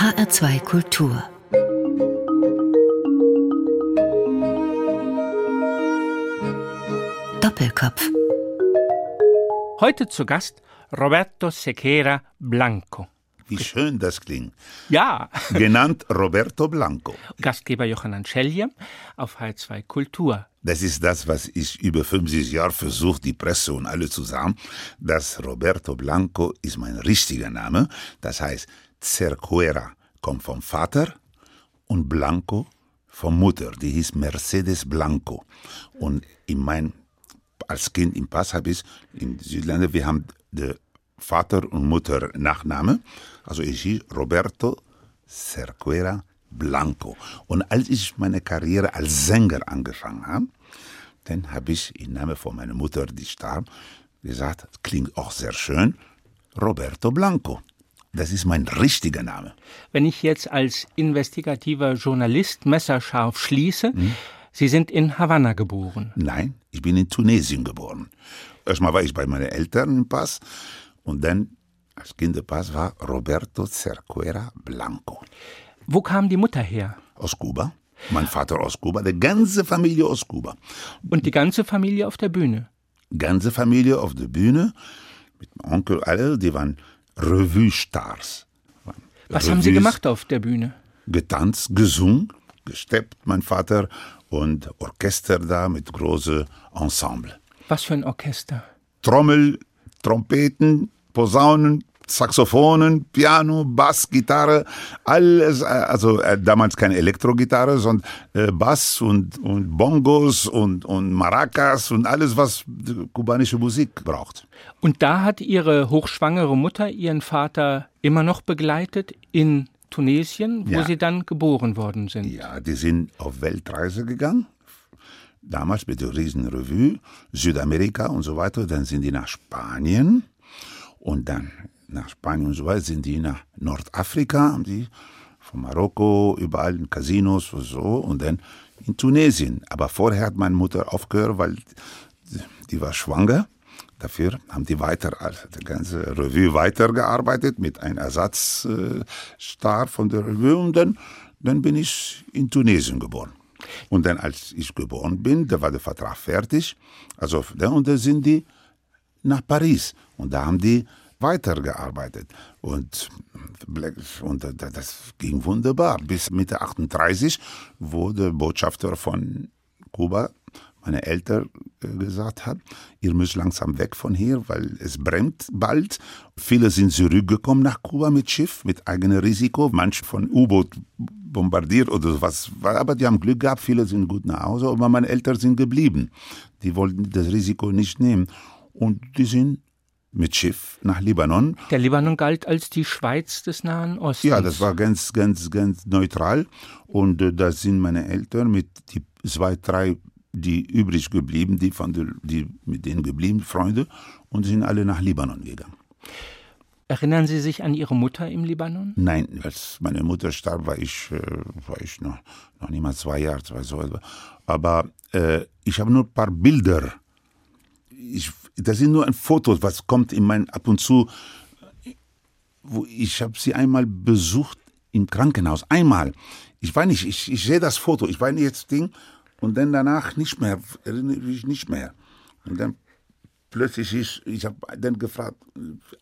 HR2 Kultur Doppelkopf Heute zu Gast Roberto Sequeira Blanco. Wie schön das klingt. Ja, Genannt Roberto Blanco. Gastgeber Johann Anschelje auf H2 Kultur. Das ist das, was ich über 50 Jahre versucht, die Presse und alle zusammen. Das Roberto Blanco ist mein richtiger Name. Das heißt, Cercuera kommt vom Vater und Blanco von Mutter. Die hieß Mercedes Blanco. Und in mein, als Kind im Pass habe ich in Südländer, wir haben der Vater und Mutter Nachname. Also ich hieß Roberto Cercuera Blanco. Und als ich meine Karriere als Sänger angefangen habe, dann habe ich im Namen von meiner Mutter, die starb, gesagt, klingt auch sehr schön, Roberto Blanco. Das ist mein richtiger Name. Wenn ich jetzt als investigativer Journalist messerscharf schließe, Sie sind in Havanna geboren. Nein, ich bin in Tunesien geboren. Erstmal war ich bei meinen Eltern im Pass und dann als Kinderpass war Roberto Cercuera Blanco. Wo kam die Mutter her? Aus Kuba. Mein Vater aus Kuba, die ganze Familie aus Kuba. Und die ganze Familie auf der Bühne. Ganze Familie auf der Bühne, mit meinem Onkel, alle, die waren Revue-Stars. Was haben Sie Revues, gemacht auf der Bühne? Getanzt, gesungen, gesteppt, mein Vater, und Orchester da mit großem Ensemble. Was für ein Orchester? Trommel, Trompeten, Posaunen, Saxophonen, Piano, Bass, Gitarre, alles, äh, also äh, damals keine Elektrogitarre, sondern äh, Bass und, und Bongos und, und Maracas und alles, was die kubanische Musik braucht. Und da hat Ihre hochschwangere Mutter Ihren Vater immer noch begleitet in Tunesien, wo Ja. Sie dann geboren worden sind. Ja, die sind auf Weltreise gegangen. Damals mit der Riesenrevue, Südamerika und so weiter. Dann sind die nach Spanien und dann nach Spanien und so weiter sind die nach Nordafrika, haben die von Marokko, überall in Casinos und so und dann in Tunesien. Aber vorher hat meine Mutter aufgehört, weil die war schwanger. Dafür haben die weiter, also die ganze Revue weitergearbeitet mit einem Ersatzstar Star von der Revue und dann, dann bin ich in Tunesien geboren. Und dann, als ich geboren bin, da war der Vertrag fertig. Also, und da sind die nach Paris. Und da haben die weitergearbeitet. Und, und da- das ging wunderbar. Bis Mitte 38, wo der Botschafter von Kuba meine Eltern äh, gesagt hat, ihr müsst langsam weg von hier, weil es brennt bald. Viele sind zurückgekommen nach Kuba mit Schiff, mit eigenem Risiko, manche von U-Boot bombardiert oder was. Aber die haben Glück gehabt, viele sind gut nach Hause, aber meine Eltern sind geblieben. Die wollten das Risiko nicht nehmen. Und die sind mit Schiff nach Libanon. Der Libanon galt als die Schweiz des Nahen Ostens. Ja, das war ganz, ganz, ganz neutral. Und äh, da sind meine Eltern mit die zwei, drei, die übrig geblieben, die von der, die mit denen geblieben, Freunde, und sind alle nach Libanon gegangen. Erinnern Sie sich an Ihre Mutter im Libanon? Nein, als meine Mutter starb, war ich, äh, war ich noch, noch nicht mal zwei Jahre, zwei so. Aber äh, ich habe nur ein paar Bilder. Ich, das sind nur ein Foto, was kommt in mein ab und zu. Wo ich habe sie einmal besucht im Krankenhaus. Einmal. Ich weiß nicht, ich, ich sehe das Foto, ich weiß nicht jetzt Ding. Und dann danach nicht mehr, erinnere mich nicht mehr. Und dann plötzlich ist, ich habe dann gefragt,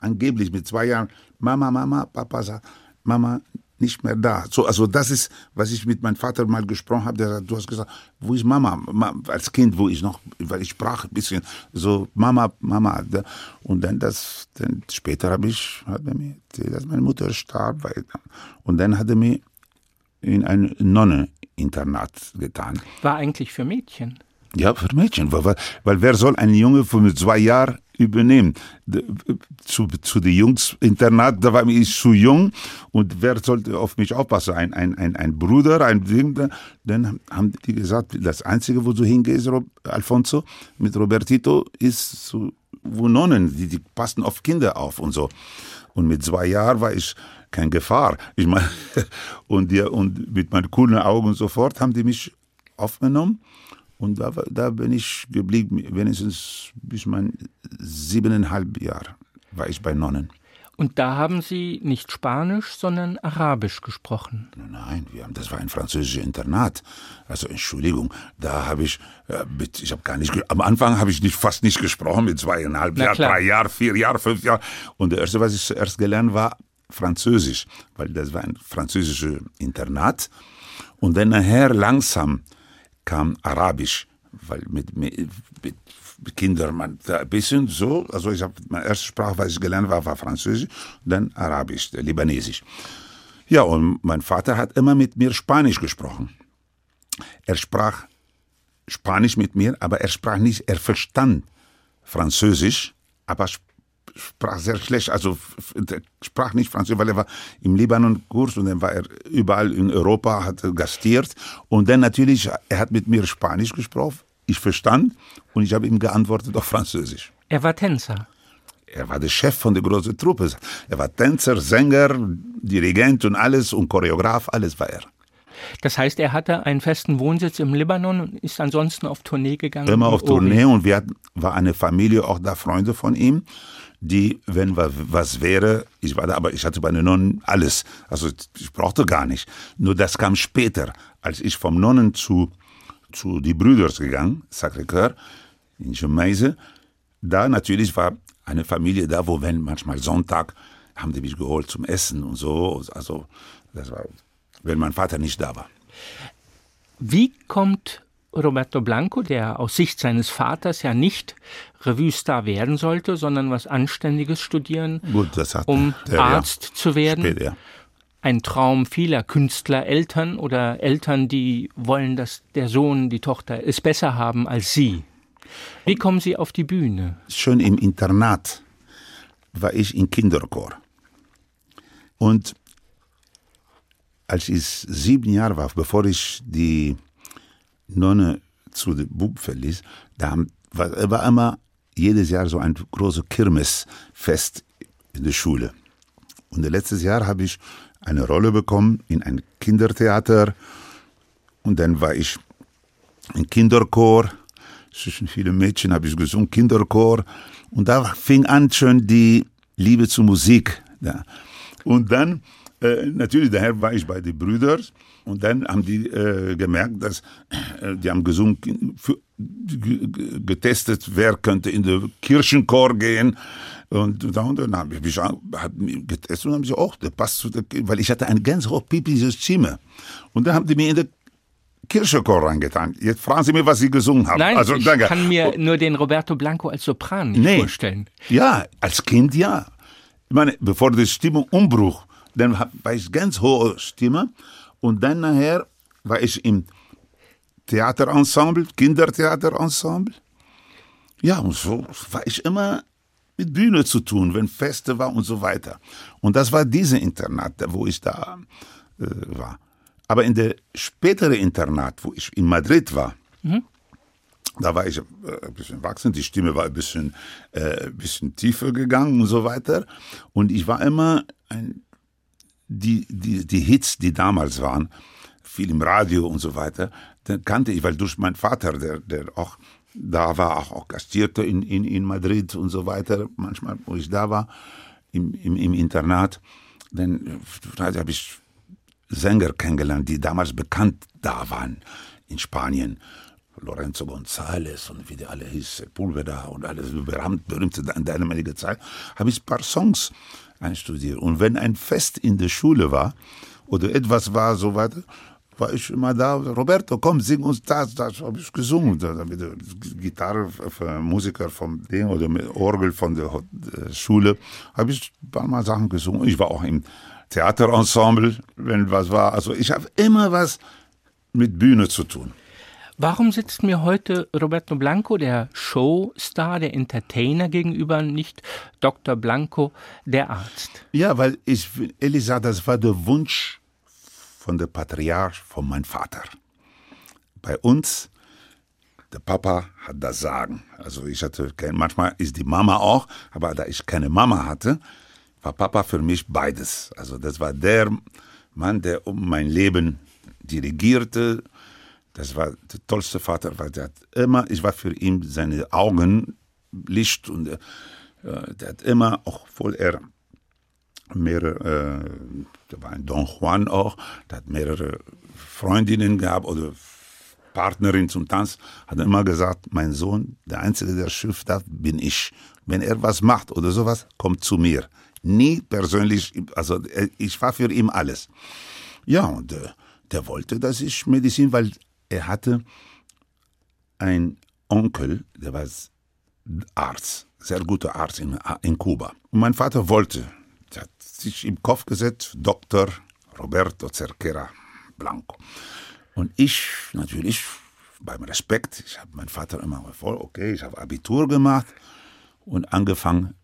angeblich mit zwei Jahren, Mama, Mama, Papa sagt, Mama nicht mehr da. So, also das ist, was ich mit meinem Vater mal gesprochen habe. Der du hast gesagt, wo ist Mama? Ma als Kind, wo ich noch, weil ich sprach ein bisschen so, Mama, Mama. Und dann das, dann später habe ich, hat er mir, dass meine Mutter starb. Weil, und dann hat er mir in ein Nonne-Internat getan. War eigentlich für Mädchen. Ja, für Mädchen. Weil, weil, weil wer soll einen Junge von zwei Jahren übernehmen? Zu, zu den Jungs-Internat, da war ich zu jung und wer sollte auf mich aufpassen? Ein, ein, ein, ein Bruder, ein Ding. da- Dann haben die gesagt, das Einzige, wo du hingehst, Rob, Alfonso, mit Robertito, ist zu, wo Nonnen, die, die passen auf Kinder auf und so. Und mit zwei Jahren war ich kein Gefahr. Ich meine, und, die, und mit meinen coolen Augen sofort haben die mich aufgenommen. Und da, da bin ich geblieben, wenigstens bis mein siebeneinhalb Jahre war ich bei Nonnen. Und da haben Sie nicht Spanisch, sondern Arabisch gesprochen. Nein, wir haben, das war ein französisches Internat. Also Entschuldigung, da habe ich, äh, ich habe gar nicht, am Anfang habe ich nicht, fast nicht gesprochen, mit zweieinhalb Jahren, drei Jahren, vier Jahren, fünf Jahren. Und das erste, was ich zuerst gelernt war, Französisch, weil das war ein französisches Internat. Und dann nachher langsam kam Arabisch, weil mit, mit, mit Kinder, man, ein bisschen so, also ich habe, meine erste Sprache, was ich gelernt habe, war Französisch, dann Arabisch, Libanesisch. Ja, und mein Vater hat immer mit mir Spanisch gesprochen. Er sprach Spanisch mit mir, aber er sprach nicht, er verstand Französisch, aber sprach sehr schlecht, also sprach nicht Französisch, weil er war im Libanon-Kurs und dann war er überall in Europa, hat gastiert und dann natürlich, er hat mit mir Spanisch gesprochen, ich verstand und ich habe ihm geantwortet auf Französisch. Er war Tänzer. Er war der Chef von der großen Truppe. Er war Tänzer, Sänger, Dirigent und alles und Choreograf, alles war er. Das heißt, er hatte einen festen Wohnsitz im Libanon und ist ansonsten auf Tournee gegangen? Immer auf Tournee und wir hatten, war eine Familie auch da, Freunde von ihm, die, wenn was wäre, ich war da, aber ich hatte bei den Nonnen alles. Also ich brauchte gar nicht. Nur das kam später, als ich vom Nonnen zu zu die Brüders gegangen, Sacré-Cœur, in Gemeise. Da natürlich war eine Familie da, wo wenn manchmal Sonntag haben die mich geholt zum Essen und so. Also das war, wenn mein Vater nicht da war. Wie kommt Roberto Blanco, der aus Sicht seines Vaters ja nicht Revue-Star werden sollte, sondern was Anständiges studieren, Gut, um der, Arzt ja. zu werden? Später, ja ein Traum vieler Künstlereltern oder Eltern, die wollen, dass der Sohn, die Tochter es besser haben als sie. Wie kommen Sie auf die Bühne? Schon im Internat war ich im Kinderchor. Und als ich sieben Jahre war, bevor ich die Nonne zu dem Bub verließ, da war, war immer jedes Jahr so ein großes Kirmesfest in der Schule. Und letztes Jahr habe ich eine Rolle bekommen in ein Kindertheater und dann war ich im Kinderchor. Zwischen vielen Mädchen habe ich gesungen, Kinderchor. Und da fing an schon die Liebe zur Musik. Ja. Und dann, äh, natürlich, daher war ich bei den Brüdern. Und dann haben die äh, gemerkt, dass äh, die haben gesungen, für, getestet, wer könnte in den Kirchenchor gehen. Und da und dann habe ich mich hat getestet und haben gesagt, oh, der passt zu der, weil ich hatte eine ganz hoch pippische Stimme. Und dann haben die mir in der Kirchenchor reingetan. Jetzt fragen Sie mir, was Sie gesungen haben. Nein, also, ich danke. kann mir nur den Roberto Blanco als Sopran nicht nee. vorstellen. Ja, als Kind ja. Ich meine, bevor die Stimmung umbruch, dann war ich ganz hohe Stimme und dann nachher war ich im Theaterensemble, Kindertheaterensemble. Ja, und so war ich immer mit Bühne zu tun, wenn Feste war und so weiter. Und das war diese Internat, wo ich da äh, war. Aber in der späteren Internat, wo ich in Madrid war, mhm. da war ich äh, ein bisschen wachsen, die Stimme war ein bisschen, äh, ein bisschen tiefer gegangen und so weiter. Und ich war immer ein, die, die, die Hits, die damals waren, viel im Radio und so weiter, den kannte ich, weil durch meinen Vater, der, der auch da war, auch, auch gastierte in, in, in Madrid und so weiter, manchmal, wo ich da war, im, im, im Internat, dann habe ich Sänger kennengelernt, die damals bekannt da waren in Spanien. Lorenzo González und wie die alle hieß, Pulveda und alles berühmte in der damaligen Zeit, habe ich ein paar Songs einstudiert. Und wenn ein Fest in der Schule war oder etwas war, so weiter, war ich immer da, Roberto, komm, sing uns das, das habe ich gesungen. Mit der Gitarre, Musiker vom Ding oder mit Orgel von der Schule, habe ich ein paar Mal Sachen gesungen. Ich war auch im Theaterensemble, wenn was war. Also ich habe immer was mit Bühne zu tun. Warum sitzt mir heute Roberto Blanco, der Showstar, der Entertainer gegenüber, nicht Dr. Blanco, der Arzt? Ja, weil ich, Elisa, das war der Wunsch von der Patriarch, von meinem Vater. Bei uns, der Papa hat das Sagen. Also ich hatte, kein, manchmal ist die Mama auch, aber da ich keine Mama hatte, war Papa für mich beides. Also das war der Mann, der um mein Leben dirigierte. Das war der tollste Vater, weil der hat immer, ich war für ihn seine Augen Licht und äh, der hat immer, obwohl er mehrere, äh, da war ein Don Juan auch, der hat mehrere Freundinnen gehabt oder Partnerin zum Tanz, hat immer gesagt, mein Sohn, der Einzige, der Schiff darf, bin ich. Wenn er was macht oder sowas, kommt zu mir. Nie persönlich, also äh, ich war für ihn alles. Ja, und äh, der wollte, dass ich Medizin, weil er hatte einen Onkel, der war Arzt, sehr guter Arzt in, in Kuba. Und mein Vater wollte, hat sich im Kopf gesetzt, Dr. Roberto Cerquera Blanco. Und ich natürlich beim Respekt, ich habe meinen Vater immer voll, okay, ich habe Abitur gemacht und angefangen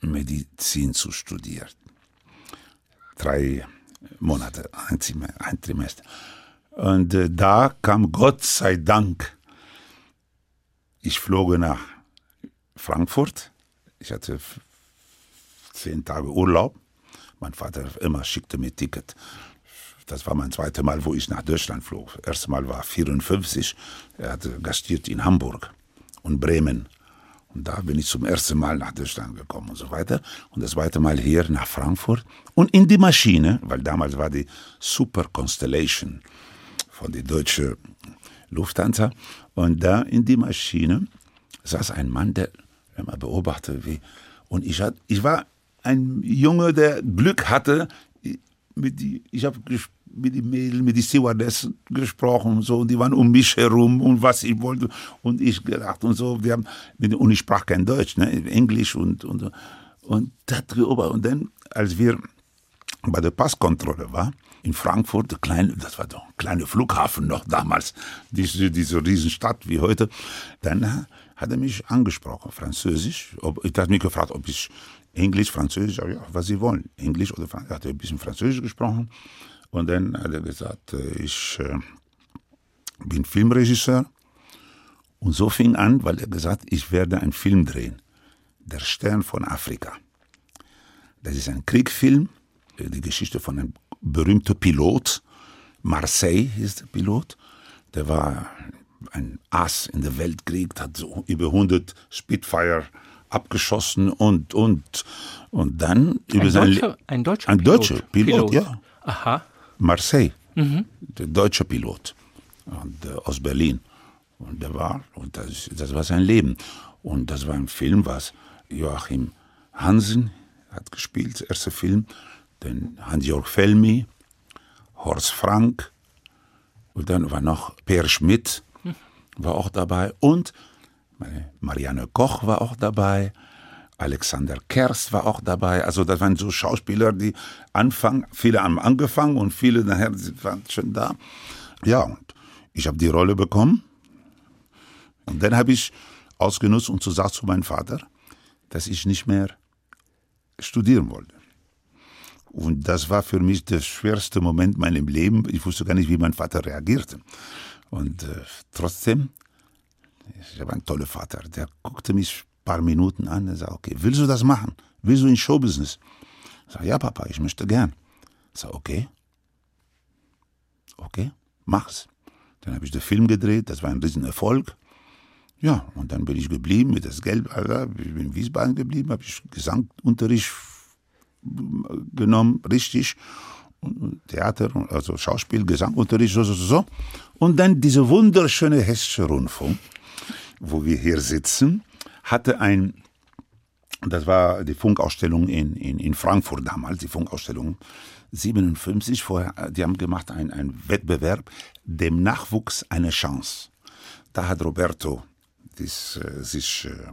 Medizin zu studieren. Drei Monate, ein Trimester. Und äh, da kam Gott sei Dank, ich flog nach Frankfurt. Ich hatte zehn Tage Urlaub. Mein Vater immer schickte mir Ticket. Das war mein zweites Mal, wo ich nach Deutschland flog. Das erste Mal war 54. Er hatte gastiert in Hamburg und Bremen. Und da bin ich zum ersten Mal nach Deutschland gekommen und so weiter. Und das zweite Mal hier nach Frankfurt. Und in die Maschine, weil damals war die Super Constellation von der deutschen Lufthansa. Und da in die Maschine saß ein Mann, der immer beobachtete, wie. Und ich, hat, ich war ein Junge, der Glück hatte. Mit die, ich habe mit den Mädels, mit den Stewardessen gesprochen und so, und die waren um mich herum und was ich wollte und ich gedacht und so. Wir haben, und ich sprach kein Deutsch, ne, Englisch und, und, und darüber. Und dann, als wir bei der Passkontrolle waren, in Frankfurt, der kleine, das war doch ein kleiner Flughafen noch damals, diese, diese Riesenstadt wie heute, dann hat er mich angesprochen, Französisch. Ob, ich habe mich gefragt, ob ich Englisch, Französisch, ja, was Sie wollen, Englisch oder Französisch. Er hat ein bisschen Französisch gesprochen. Und dann hat er gesagt, äh, ich äh, bin Filmregisseur. Und so fing an, weil er gesagt, ich werde einen Film drehen. Der Stern von Afrika. Das ist ein Kriegfilm, äh, die Geschichte von einem berühmten Pilot. Marseille ist der Pilot. Der war ein Ass in der Weltkrieg, hat so über 100 Spitfire abgeschossen und, und, und dann über ein sein deutscher, ein deutscher ein Pilot. deutscher Pilot, Pilot. ja. Aha. Marseille, der deutsche Pilot und, äh, aus Berlin. Und der war, und das, das war sein Leben. Und das war ein Film, was Joachim Hansen hat gespielt, der erste Film, dann Hans-Jörg Felmi, Horst Frank, und dann war noch Per Schmidt, war auch dabei, und Marianne Koch war auch dabei, Alexander Kerst war auch dabei. Also das waren so Schauspieler, die anfangen, viele haben angefangen und viele nachher waren schon da. Ja, und ich habe die Rolle bekommen. Und dann habe ich ausgenutzt und gesagt zu meinem Vater, dass ich nicht mehr studieren wollte. Und das war für mich der schwerste Moment in meinem Leben. Ich wusste gar nicht, wie mein Vater reagierte. Und äh, trotzdem, ich habe einen tollen Vater, der guckte mich ein paar Minuten an und sagte, okay, willst du das machen? Willst du in Showbusiness? Ich sage, ja, Papa, ich möchte gern. Ich sage, okay. Okay, mach's. Dann habe ich den Film gedreht, das war ein Riesenerfolg. Ja, und dann bin ich geblieben mit das Geld, also ich bin in Wiesbaden geblieben, habe ich Gesangunterricht genommen, richtig. Theater, also Schauspiel, Gesangunterricht, so, so, so. Und dann diese wunderschöne Hessische Rundfunk, wo wir hier sitzen, hatte ein, das war die Funkausstellung in, in, in Frankfurt damals, die Funkausstellung 57, vorher, die haben gemacht einen, einen Wettbewerb, dem Nachwuchs eine Chance. Da hat Roberto dies, äh, sich äh,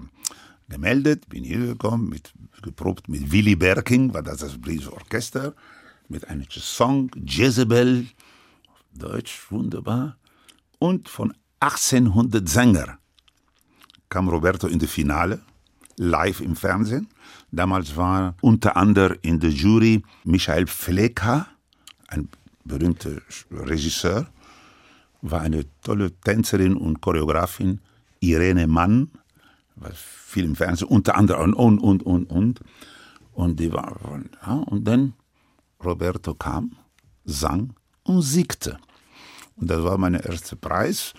gemeldet, bin hier gekommen, mit, geprobt mit Willy Berking, war das das Briese Orchester, mit einem Song, Jezebel, Deutsch, wunderbar, und von 1800 Sänger kam Roberto in die Finale, live im Fernsehen. Damals war unter anderem in der Jury Michael Fleka, ein berühmter Regisseur, war eine tolle Tänzerin und Choreografin, Irene Mann, war viel im Fernsehen, unter anderem und, und, und, und. Und, die war, ja, und dann Roberto kam, sang und siegte. Und das war mein erster Preis.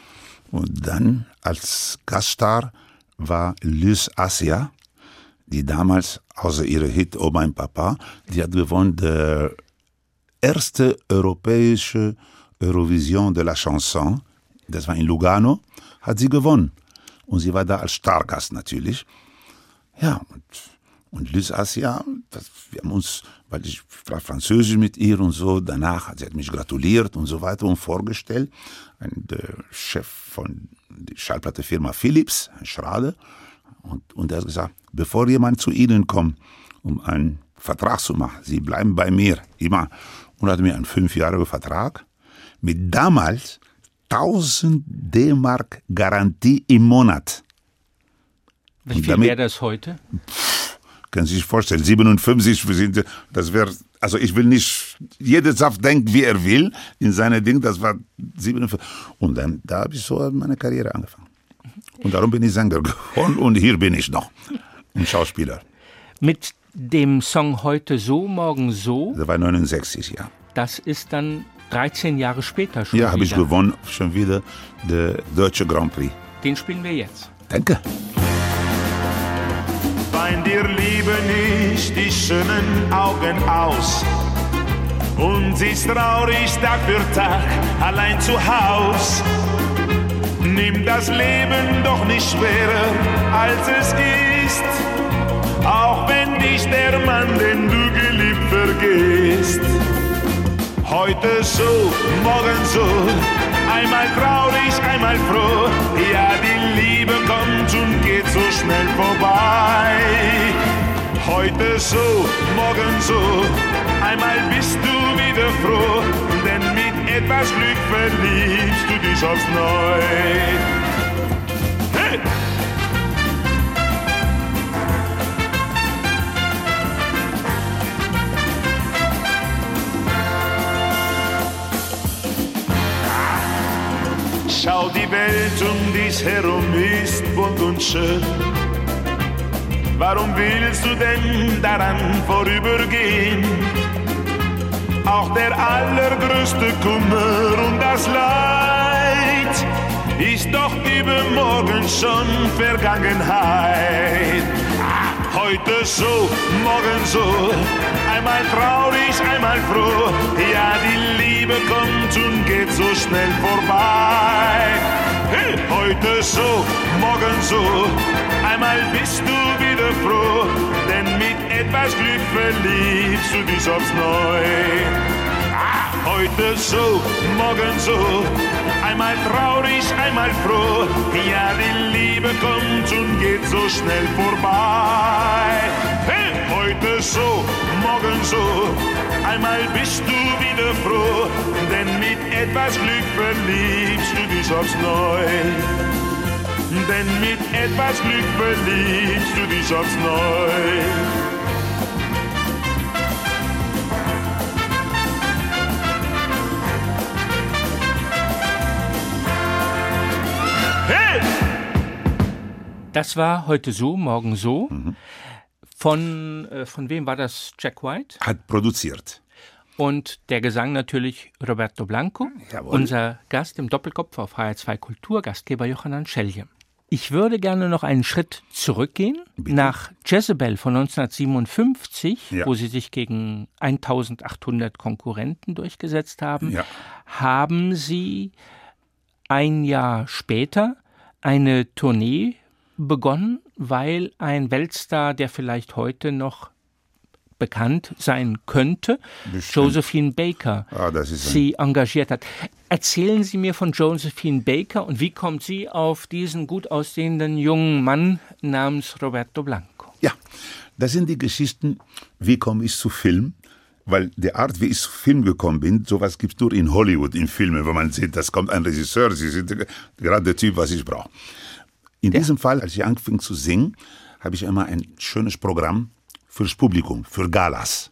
Und dann als Gaststar war Lys Asia, die damals, außer ihre Hit Oh mein Papa, die hat gewonnen der erste europäische Eurovision de la Chanson. Das war in Lugano, hat sie gewonnen. Und sie war da als Stargast natürlich. Ja, und, und Liz Asia, das, wir haben uns, weil ich sprach Französisch mit ihr und so, danach sie hat mich gratuliert und so weiter und vorgestellt. Ein, der Chef von der Schallplattefirma Philips, ein Schrade, und, und er hat gesagt, bevor jemand zu Ihnen kommt, um einen Vertrag zu machen, Sie bleiben bei mir, immer. Und hat mir einen fünfjährigen Vertrag mit damals 1000 D-Mark Garantie im Monat. Wie viel wäre das heute? Können Sie sich vorstellen, 57, wir sind, das wäre, also ich will nicht, jeder Saft denkt, wie er will, in seine Ding, das war 57. Und dann, da habe ich so meine Karriere angefangen. Und darum bin ich Sänger geworden und hier bin ich noch. Und Schauspieler. Mit dem Song Heute so, morgen so, Das war 69, ja. das ist dann 13 Jahre später schon Ja, habe ich wieder. gewonnen, schon wieder, der Deutsche Grand Prix. Den spielen wir jetzt. Danke. Wein dir liebe nicht die schönen Augen aus und siehst traurig Tag für Tag allein zu Haus. Nimm das Leben doch nicht schwerer, als es ist, auch wenn dich der Mann, den du geliebt, vergisst. Heute so, morgen so, einmal traurig, einmal froh. Ja, die Liebe kommt und geht so schnell vorbei. Heute so, morgen so, einmal bist du wieder froh, denn mit etwas Glück verliebst du dich aufs Neu. Welt um dich herum ist bunt und schön. Warum willst du denn daran vorübergehen? Auch der allergrößte Kummer und das Leid ist doch übermorgen schon Vergangenheit. Heute so, morgen so, einmal traurig, einmal froh. Ja, die Liebe kommt und geht so schnell vorbei. Hey, heute so, morgen so, einmal bist du wieder froh, denn mit etwas Glück verliebst du dich aufs Neue. Heute so, morgen so, einmal traurig, einmal froh. Ja, die Liebe kommt und geht so schnell vorbei. Hey, heute so, morgen so, einmal bist du wieder froh, denn mit etwas Glück verliebst du dich aufs Neue. Denn mit etwas Glück verliebst du dich aufs Neue. Das war heute so, morgen so. Mhm. Von, äh, von wem war das? Jack White? Hat produziert. Und der Gesang natürlich Roberto Blanco. Jawohl. Unser Gast im Doppelkopf auf HR2 Kultur, Gastgeber Johannan Schellje. Ich würde gerne noch einen Schritt zurückgehen nach Jezebel von 1957, Ja. wo sie sich gegen 1800 Konkurrenten durchgesetzt haben. Ja. Haben sie ein Jahr später eine Tournee begonnen, weil ein Weltstar, der vielleicht heute noch bekannt sein könnte, Bestimmt. Josephine Baker, Ah, sie engagiert hat. Erzählen Sie mir von Josephine Baker und wie kommt sie auf diesen gut aussehenden jungen Mann namens Roberto Blanco? Ja, das sind die Geschichten, wie komme ich zu Film. Weil die Art, wie ich zu Film gekommen bin, sowas gibt es nur in Hollywood, in Filmen, wo man sieht, das kommt ein Regisseur, Sie sind gerade der Typ, was ich brauche. In diesem Fall, als ich anfing zu singen, habe ich immer ein schönes Programm fürs Publikum, für Galas.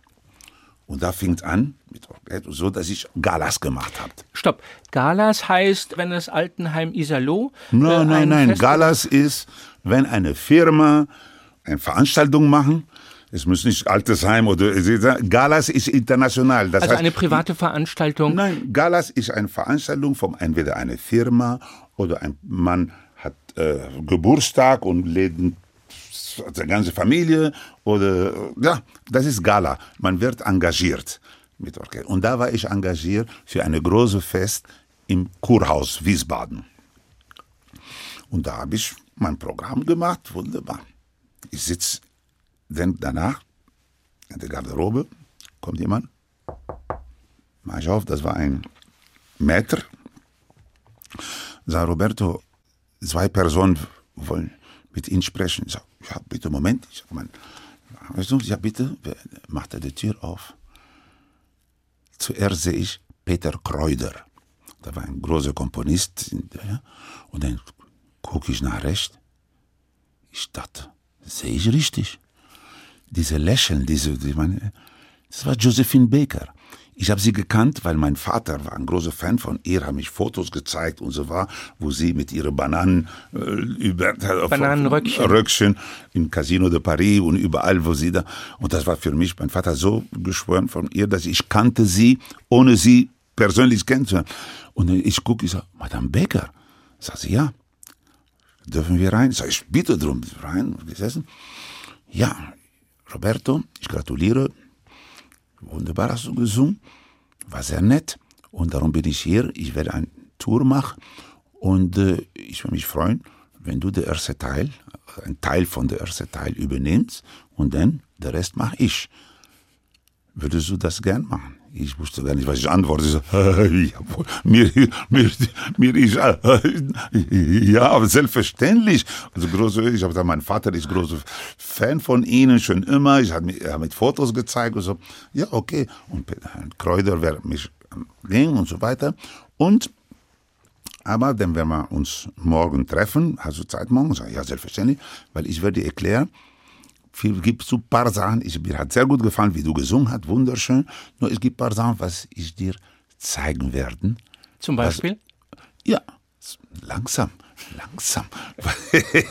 Und da fing es an, mit so dass ich Galas gemacht habe. Stopp. Galas heißt, wenn das Altenheim Iserloh. äh, Nein, nein, ein nein. Galas ist, wenn eine Firma eine Veranstaltung machen, es muss nicht Altersheim oder Galas ist international. Das Also heißt, eine private Veranstaltung. Nein, Galas ist eine Veranstaltung von entweder einer Firma oder ein Mann äh, Geburtstag und das die ganze Familie oder ja, das ist Gala. Man wird engagiert mit Orchester. Und da war ich engagiert für eine große Fest im Kurhaus Wiesbaden. Und da habe ich mein Programm gemacht, wunderbar. Ich sitze dann danach in der Garderobe, kommt jemand, mach ich auf, das war ein Maitre, sagt Roberto, zwei Personen wollen mit Ihnen sprechen. Ich sage, ja, bitte, Moment. Ich sag, man, weißt du, ja, bitte, macht er die Tür auf. Zuerst sehe ich Peter Kreuder. Da war ein großer Komponist. Und dann gucke ich nach rechts. Ich dachte, sehe ich richtig? Diese Lächeln, diese, die meine, das war Josephine Baker. Ich habe sie gekannt, weil mein Vater war ein großer Fan von ihr, hat mich Fotos gezeigt und so war, wo sie mit ihren Bananen äh, über Bananenröckchen Röckchen im Casino de Paris und überall, wo sie da und das war für mich mein Vater so geschworen von ihr, dass ich kannte sie, ohne sie persönlich kennenzulernen. Und ich gucke, ich sage, Madame Becker, sagt sie ja, dürfen wir rein? Sag ich bitte drum rein, gesessen. Ja, Roberto, ich gratuliere, Wunderbar hast du gesungen, war sehr nett und darum bin ich hier. Ich werde eine Tour machen und äh, ich würde mich freuen, wenn du den ersten Teil, ein Teil von der ersten Teil übernimmst und dann der Rest mache ich. Würdest du das gern machen? Ich wusste gar nicht, was ich antworte. Ich so, äh, mir, mir, mir ist, äh, ja, aber selbstverständlich. Also große, ich habe gesagt, mein Vater ist großer Fan von Ihnen, schon immer. Ich habe mir hab mit Fotos gezeigt und so. Ja, okay. Und Kräuter wird mich ging und so weiter. Und, aber dann werden wir uns morgen treffen. Hast du Zeit morgen? Sage, ja, selbstverständlich, weil ich werde erklären, gibt so ein paar Sachen. Ich, mir hat sehr gut gefallen, wie du gesungen hast, wunderschön. Nur es gibt ein paar Sachen, was ich dir zeigen werde. Zum Beispiel? Was, ja, langsam, langsam.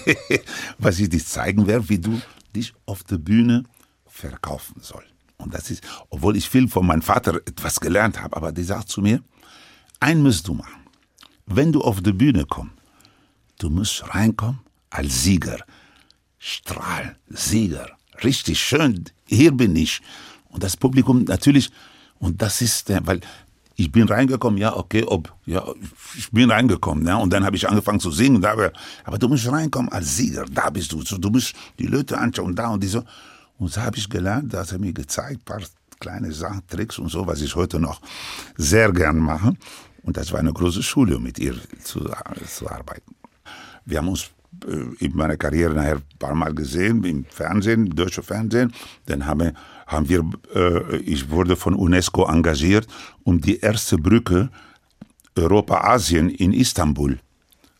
was ich dir zeigen werde, wie du dich auf der Bühne verkaufen sollst. Und das ist, obwohl ich viel von meinem Vater etwas gelernt habe, aber die sagt zu mir, ein musst du machen. Wenn du auf die Bühne kommst, du musst reinkommen als Sieger. Strahl, Sieger, richtig schön, hier bin ich. Und das Publikum natürlich, und das ist, weil ich bin reingekommen, ja, okay, ob, ja, ich bin reingekommen, ja, und dann habe ich angefangen zu singen, da, aber, du musst reinkommen als Sieger, da bist du, so, du musst die Leute anschauen, da und die so. Und so habe ich gelernt, da hat er mir gezeigt, paar kleine Sachen, Tricks und so, was ich heute noch sehr gern mache. Und das war eine große Schule, mit ihr zu, zu arbeiten. Wir haben uns in meiner Karriere nachher ein paar Mal gesehen im Fernsehen, im deutschen Fernsehen. Dann haben, haben wir, äh, ich wurde von UNESCO engagiert, um die erste Brücke Europa-Asien in Istanbul.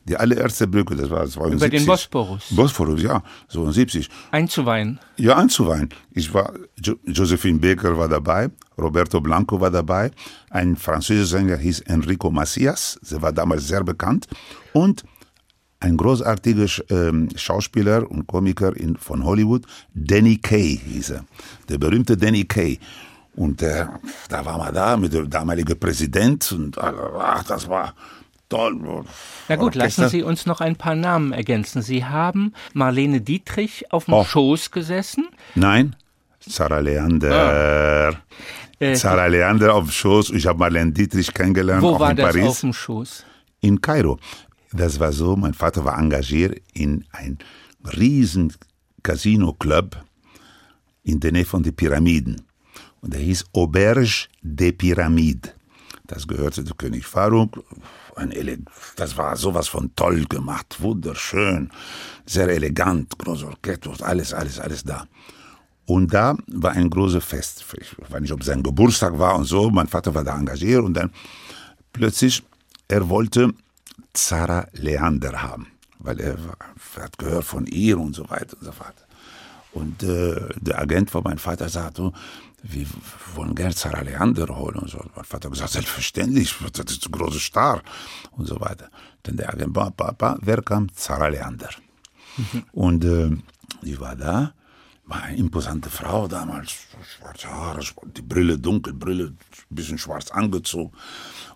Die allererste Brücke, das war 72. Über den Bosporus. Bosporus, ja, 72. Einzuweihen. Ja, einzuweihen. Ich war, jo Josephine Baker war dabei, Roberto Blanco war dabei, ein französischer Sänger hieß Enrico Macias, der war damals sehr bekannt und ein großartiger ähm, Schauspieler und Komiker in, von Hollywood, Danny Kaye hieß er. Der berühmte Danny Kaye. Und äh, da war man da mit dem damaligen Präsident und ach, das war toll. Na gut, Orchester. lassen Sie uns noch ein paar Namen ergänzen. Sie haben Marlene Dietrich auf dem oh. Schoß gesessen? Nein, Sarah Leander. Ah. Äh, Sarah Leander auf dem Schoß. Ich habe Marlene Dietrich kennengelernt. Wo war in das Paris. auf dem Schoß? In Kairo. Das war so, mein Vater war engagiert in ein riesen Casino-Club in der Nähe von den Pyramiden. Und der hieß Auberge des Pyramides. Das gehörte zu König Farouk. Ein das war sowas von toll gemacht, wunderschön, sehr elegant, große Orchester, alles, alles, alles da. Und da war ein großes Fest. Ich weiß nicht, ob sein Geburtstag war und so. Mein Vater war da engagiert und dann plötzlich, er wollte Zara Leander haben, weil er, hat gehört von ihr und so weiter und so fort. Und äh, der Agent von meinem Vater sagte, wir wollen gerne Zara Leander holen und so. Mein Vater hat gesagt, selbstverständlich, das ist ein großer Star und so weiter. Dann der Agent, Papa, wer kam? Zara Leander. Mhm. Und äh, die war da, war eine imposante Frau damals, schwarze Haare, die Brille, dunkel, Brille, ein bisschen schwarz angezogen.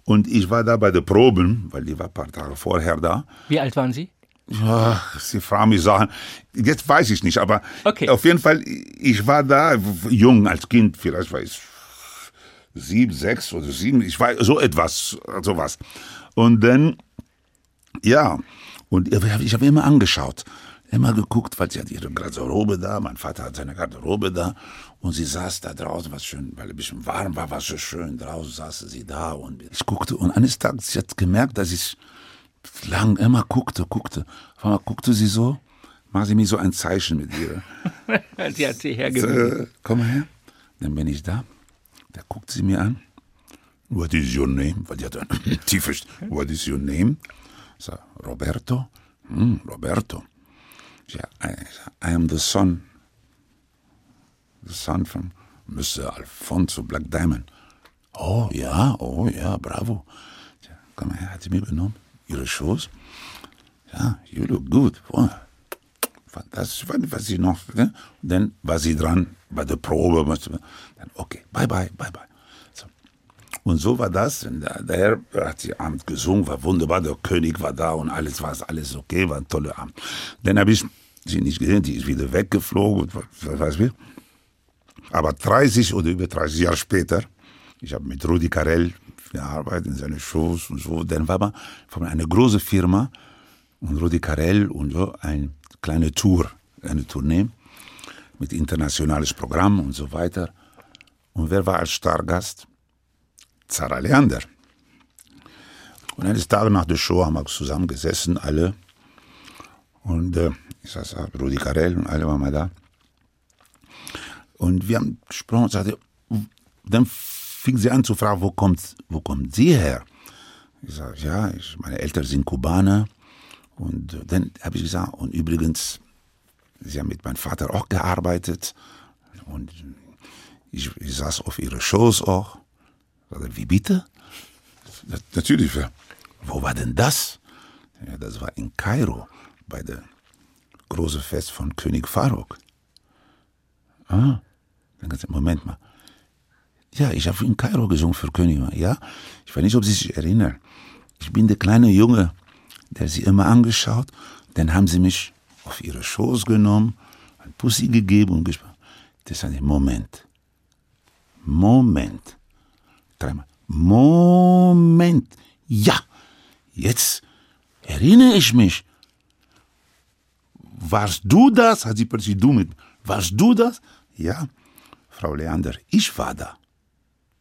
Und ich war da bei den Proben, weil die war ein paar Tage vorher da. Wie alt waren Sie? Ja, Sie fragen mich Sachen. Jetzt weiß ich nicht, aber Okay. auf jeden Fall, ich war da, jung als Kind, vielleicht war ich sieben, sechs oder sieben, ich war so etwas, sowas. Und dann, ja, und ich habe immer angeschaut, immer geguckt, weil sie hat ihre Garderobe da, mein Vater hat seine Garderobe da und sie saß da draußen, was schön, weil ein bisschen warm war, war so schön, draußen saß sie da und ich guckte und eines Tages, sie hat gemerkt, dass ich lang immer guckte, guckte. Auf einmal guckte sie so, machte sie mir so ein Zeichen mit ihr. Sie hat sie hergewiesen. Äh, komm mal her. Dann bin ich da. Da guckt sie mir an. What is your name? Weil die hat ein tiefes. What is your name? Sag, Roberto? Hm, Roberto. I, I am the son. The son from Mr. Alfonso Black Diamond. Oh ja, oh ja, bravo. Ja, komm her, hat sie mir benommen. Ihre Shows? Ja, you look good. Oh, fantastisch, was sie noch. Ne? Dann war sie dran bei der Probe. Dann, okay, bye bye, bye bye. So. Und so war das. Und daher hat sie Abend gesungen, war wunderbar. Der König war da und alles war alles okay, war ein toller Abend. Dann habe ich sie nicht gesehen, die ist wieder weggeflogen, was weiß ich. Aber 30 oder über 30 Jahre später, ich habe mit Rudi Carell gearbeitet in seinen Shows und so, dann war man von einer großen Firma und Rudi Carell und so eine kleine Tour, eine Tournee mit internationales Programm und so weiter. Und wer war als Stargast? Zara Leander. Und eines Tages nach der Show haben wir zusammengesessen, alle. Und äh, ich saß da, Rudi Carell und alle waren mal da. Und wir haben gesprochen und sagte, dann fing sie an zu fragen, wo kommt, wo kommt sie her? Ich sage, ja, ich, meine Eltern sind Kubaner. Und dann habe ich gesagt, und übrigens, sie haben mit meinem Vater auch gearbeitet. Und ich, ich saß auf ihre Shows auch. Sagte, wie bitte? "Na- Natürlich, wo war denn das? Ja, das war in Kairo, bei der großen Fest von König Farouk. Ah, dann gesagt, Moment mal. Ja, ich habe in Kairo gesungen für König. Ja, ich weiß nicht, ob Sie sich erinnern. Ich bin der kleine Junge, der Sie immer angeschaut. Dann haben Sie mich auf Ihre Schoß genommen, ein Pussy gegeben und gesprochen. Das ist ein Moment. Moment. Dreimal. Moment. Ja, jetzt erinnere ich mich. Warst du das? Hat sie plötzlich du mit. Warst du das? Ja, Frau Leander, ich war da.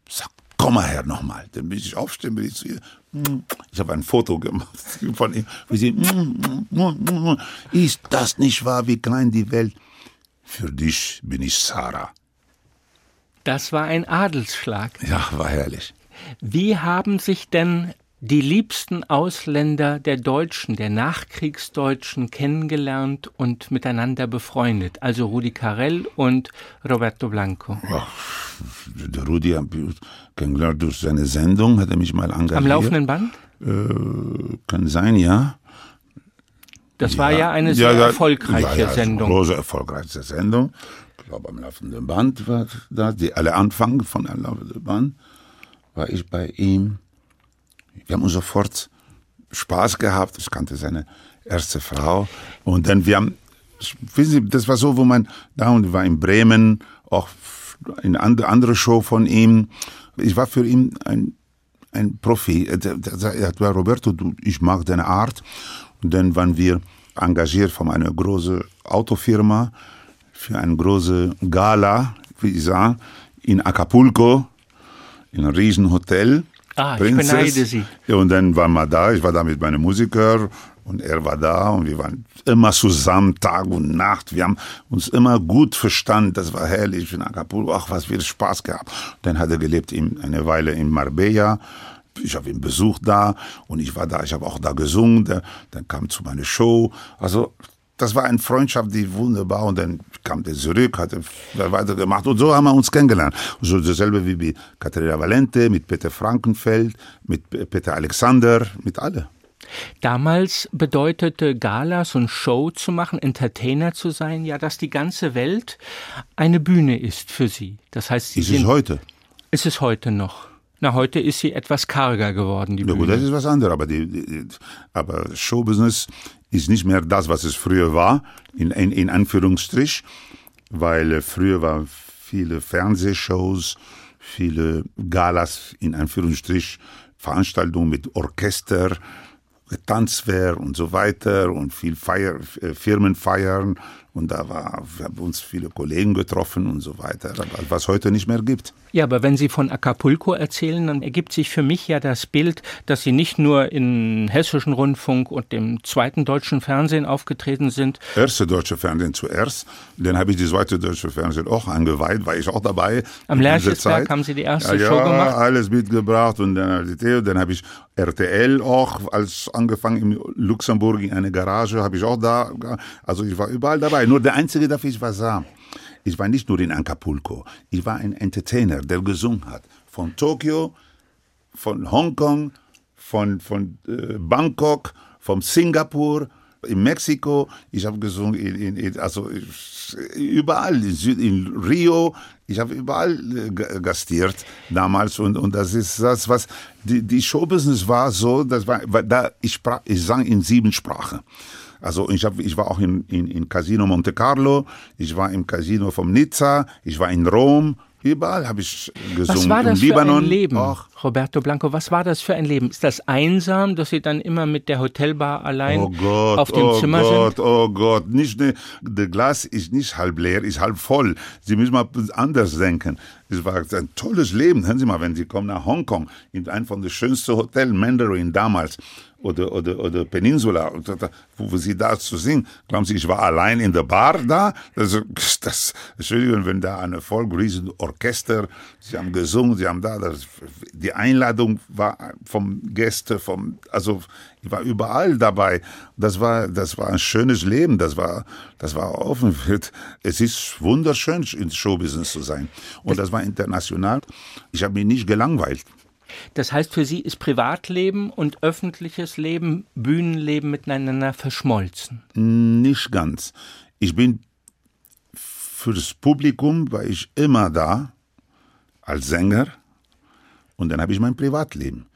Sag, komm mal her nochmal. Dann bin ich aufstehen, bin ich zu ihr. Ich habe ein Foto gemacht von ihr. Wie sie, ist das nicht wahr, wie klein die Welt? Für dich bin ich Sarah. Das war ein Adelsschlag. Ja, war herrlich. Wie haben sich denn die liebsten Ausländer der Deutschen, der Nachkriegsdeutschen kennengelernt und miteinander befreundet? Also Rudi Carell und Roberto Blanco. Der Rudi kennengelernt durch seine Sendung, hat er mich mal engagiert. Am laufenden Band? Kann sein, ja. Das war ja eine sehr erfolgreiche ja, ja, Sendung. Große erfolgreiche Sendung. Ich glaube, am laufenden Band war da, die, alle Anfang von am laufenden Band war ich bei ihm. Wir haben sofort Spaß gehabt. Ich kannte seine erste Frau. Und dann, wir haben, wissen Sie, das war so, wo man da und war in Bremen, auch eine andere, andere Show von ihm. Ich war für ihn ein, ein Profi. Er hat gesagt, Roberto, du, ich mag deine Art. Und dann waren wir engagiert von einer großen Autofirma für eine große Gala, wie ich sah, in Acapulco, in einem Riesenhotel. Ah, ich beneide Sie. Ja, und dann waren wir da, ich war da mit meinem Musiker und er war da und wir waren immer zusammen, Tag und Nacht. Wir haben uns immer gut verstanden, das war herrlich in Acapulco, ach, was wir Spaß gehabt. Dann hat er gelebt in, eine Weile in Marbella. Ich habe ihn besucht da und ich war da, ich habe auch da gesungen, dann kam zu meiner Show. Also das war eine Freundschaft, die wunderbar und dann kam der zurück, hat er weitergemacht und so haben wir uns kennengelernt. So dasselbe wie mit Katharina Valente, mit Peter Frankenfeld, mit Peter Alexander, mit alle. Damals bedeutete Galas und Show zu machen, Entertainer zu sein, ja, dass die ganze Welt eine Bühne ist für sie. Das heißt, sie Ist sind, es heute? ist es heute noch. Na, heute ist sie etwas karger geworden, die Ja, Bühne. gut, das ist was anderes, aber, die, die, aber Showbusiness ist nicht mehr das, was es früher war, in, in, in Anführungsstrich, weil äh, früher war viele Fernsehshows, viele Galas, in Anführungsstrich, Veranstaltungen mit Orchester, Tanzwehr und so weiter und viel Feier, äh, Firmenfeiern und da war, wir haben uns viele Kollegen getroffen und so weiter, was heute nicht mehr gibt. Ja, aber wenn Sie von Acapulco erzählen, dann ergibt sich für mich ja das Bild, dass Sie nicht nur im hessischen Rundfunk und dem zweiten deutschen Fernsehen aufgetreten sind. Erste deutsche Fernsehen zuerst, dann habe ich die zweite deutsche Fernsehen auch angeweiht, war ich auch dabei. Am Lerchesberg haben Sie die erste ja, Show ja, gemacht? alles mitgebracht und dann, dann habe ich RTL auch, als angefangen in Luxemburg in eine Garage, habe ich auch da, also ich war überall dabei. Nur der Einzige, dafür ich was sah. Ich war nicht nur in Acapulco. Ich war ein Entertainer, der gesungen hat. Von Tokio, von Hongkong, von, von äh, Bangkok, von Singapur, in Mexiko. Ich habe gesungen in, in, also überall, in, Süd, in Rio. Ich habe überall äh, gastiert damals und, und das ist das, was die, die Showbusiness war so, das war, da ich sprach, ich sang in sieben Sprachen. Also ich, hab, ich war auch in, in, in Casino Monte Carlo, ich war im Casino vom Nizza, ich war in Rom, Überall habe ich gesungen. Was war das Im Libanon, für ein Leben, auch. Roberto Blanco? Was war das für ein Leben? Ist das einsam, dass Sie dann immer mit der Hotelbar allein oh Gott, auf dem oh Zimmer Gott, sind? Oh Gott, nicht ne, das Glas ist nicht halb leer, ist halb voll. Sie müssen mal anders denken. Es war ein tolles Leben. Hören Sie mal, wenn Sie kommen nach Hongkong, in ein von den schönsten Hotels, Mandarin damals oder, oder, oder Peninsula, wo sie da zu singen. Glauben Sie, ich war allein in der Bar da? Das, das, Entschuldigung, wenn da ein Volk, riesen Orchester, sie haben gesungen, sie haben da, das, die Einladung war vom Gäste, vom, also ich war überall dabei. Das war, das war ein schönes Leben, das war, das war offen. Es ist wunderschön, ins Showbusiness zu sein. Und das war international. Ich habe mich nicht gelangweilt. Das heißt, für Sie ist Privatleben und öffentliches Leben, Bühnenleben miteinander verschmolzen? Nicht ganz. Ich bin für das Publikum war ich immer da als Sänger und dann habe ich mein Privatleben.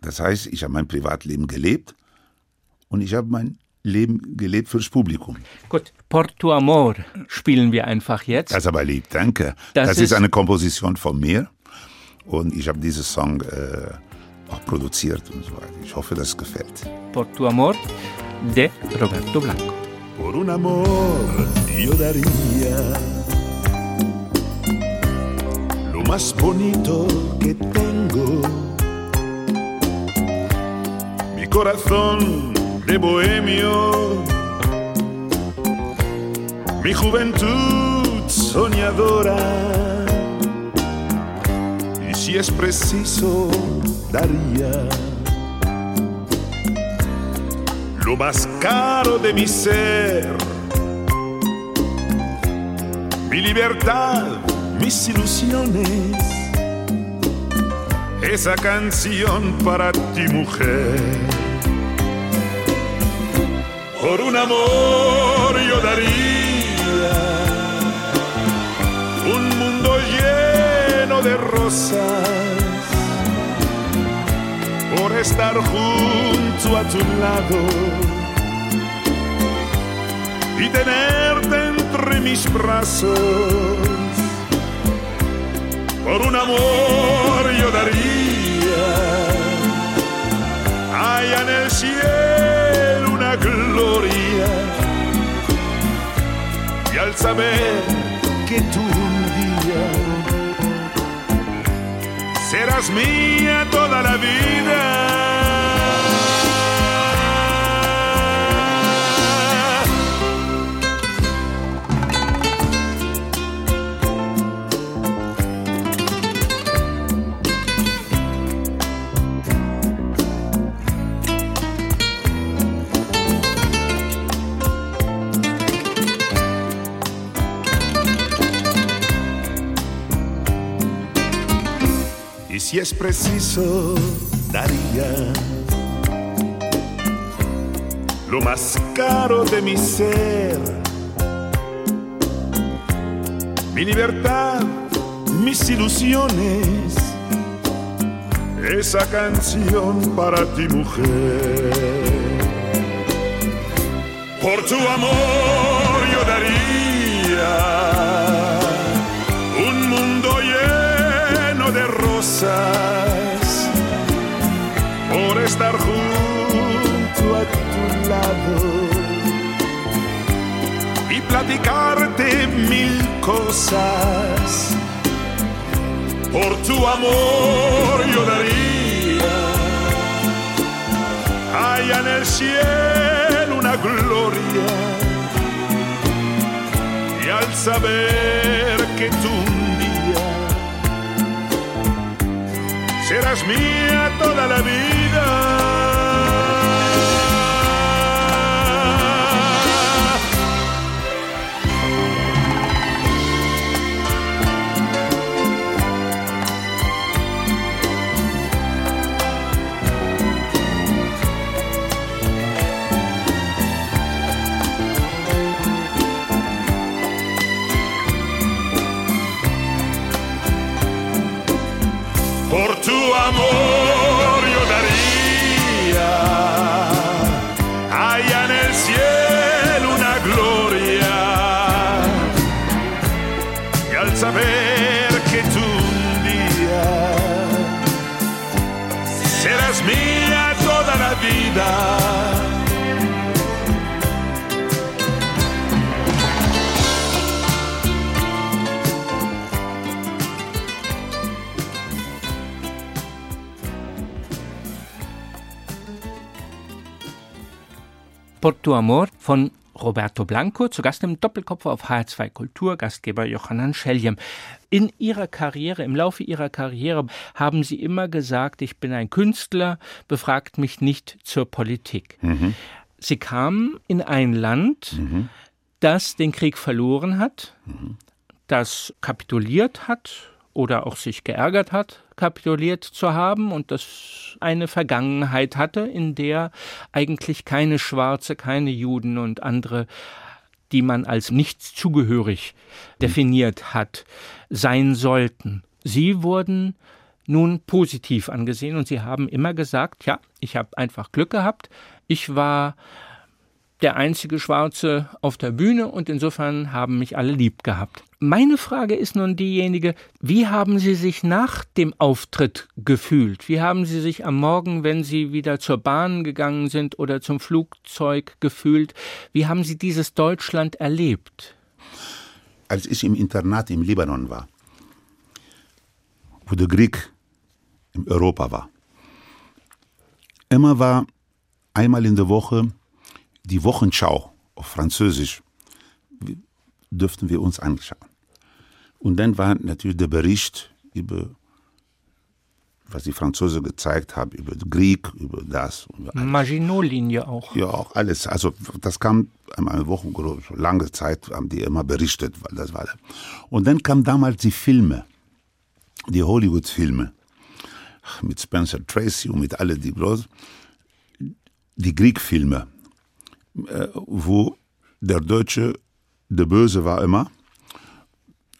Das heißt, ich habe mein Privatleben gelebt und ich habe mein Leben gelebt fürs Publikum. Gut, Porto Amor spielen wir einfach jetzt. Das ist aber lieb, danke. Das, das ist, ist eine Komposition von mir. Und ich habe diesen Song äh, auch produziert und so weiter. Ich hoffe, das gefällt. Por tu amor de Roberto Blanco. Por un amor yo daría lo más bonito que tengo. Corazón de bohemio, mi juventud soñadora. Si es preciso, daría lo más caro de mi ser, mi libertad, mis ilusiones, esa canción para ti mujer. Por un amor yo daría un mundo lleno de rosas por estar junto a tu lado y tenerte entre mis brazos. Por un amor yo daría allá en el cielo gloria y al saber que tú un día serás mía toda la vida. Si es preciso, daría lo más caro de mi ser, mi libertad, mis ilusiones, esa canción para ti mujer. por tu amor por estar junto a tu lado y platicarte mil cosas. Por tu amor yo daría allá en el cielo una gloria. Y al saber que tú serás mía toda la vida. Porto Amor von Roberto Blanco, zu Gast im Doppelkopf auf HR2 Kultur, Gastgeber Johannan Scheljem. In Ihrer Karriere, im Laufe Ihrer Karriere haben Sie immer gesagt, ich bin ein Künstler, befragt mich nicht zur Politik. Sie kamen in ein Land, das den Krieg verloren hat, das kapituliert hat oder auch sich geärgert hat, kapituliert zu haben und das eine Vergangenheit hatte, in der eigentlich keine Schwarze, keine Juden und andere, die man als nicht zugehörig definiert hat, sein sollten. Sie wurden nun positiv angesehen und sie haben immer gesagt, ja, ich habe einfach Glück gehabt, ich war der einzige Schwarze auf der Bühne und insofern haben mich alle lieb gehabt. Meine Frage ist nun diejenige, wie haben Sie sich nach dem Auftritt gefühlt? Wie haben Sie sich am Morgen, wenn Sie wieder zur Bahn gegangen sind oder zum Flugzeug gefühlt? Wie haben Sie dieses Deutschland erlebt? Als ich im Internat im Libanon war, wo der Krieg in Europa war, immer war einmal in der Woche die Wochenschau auf Französisch, dürften wir uns anschauen. Und dann war natürlich der Bericht über, was die Franzosen gezeigt haben, über den Krieg, über das. Über. Maginot-Linie auch. Ja, auch alles. Also das kam einmal eine Woche, lange Zeit haben die immer berichtet, weil das war. Und dann kamen damals die Filme, die Hollywood-Filme mit Spencer Tracy und mit alle die großen, die Kriegfilme, wo der Deutsche der Böse war immer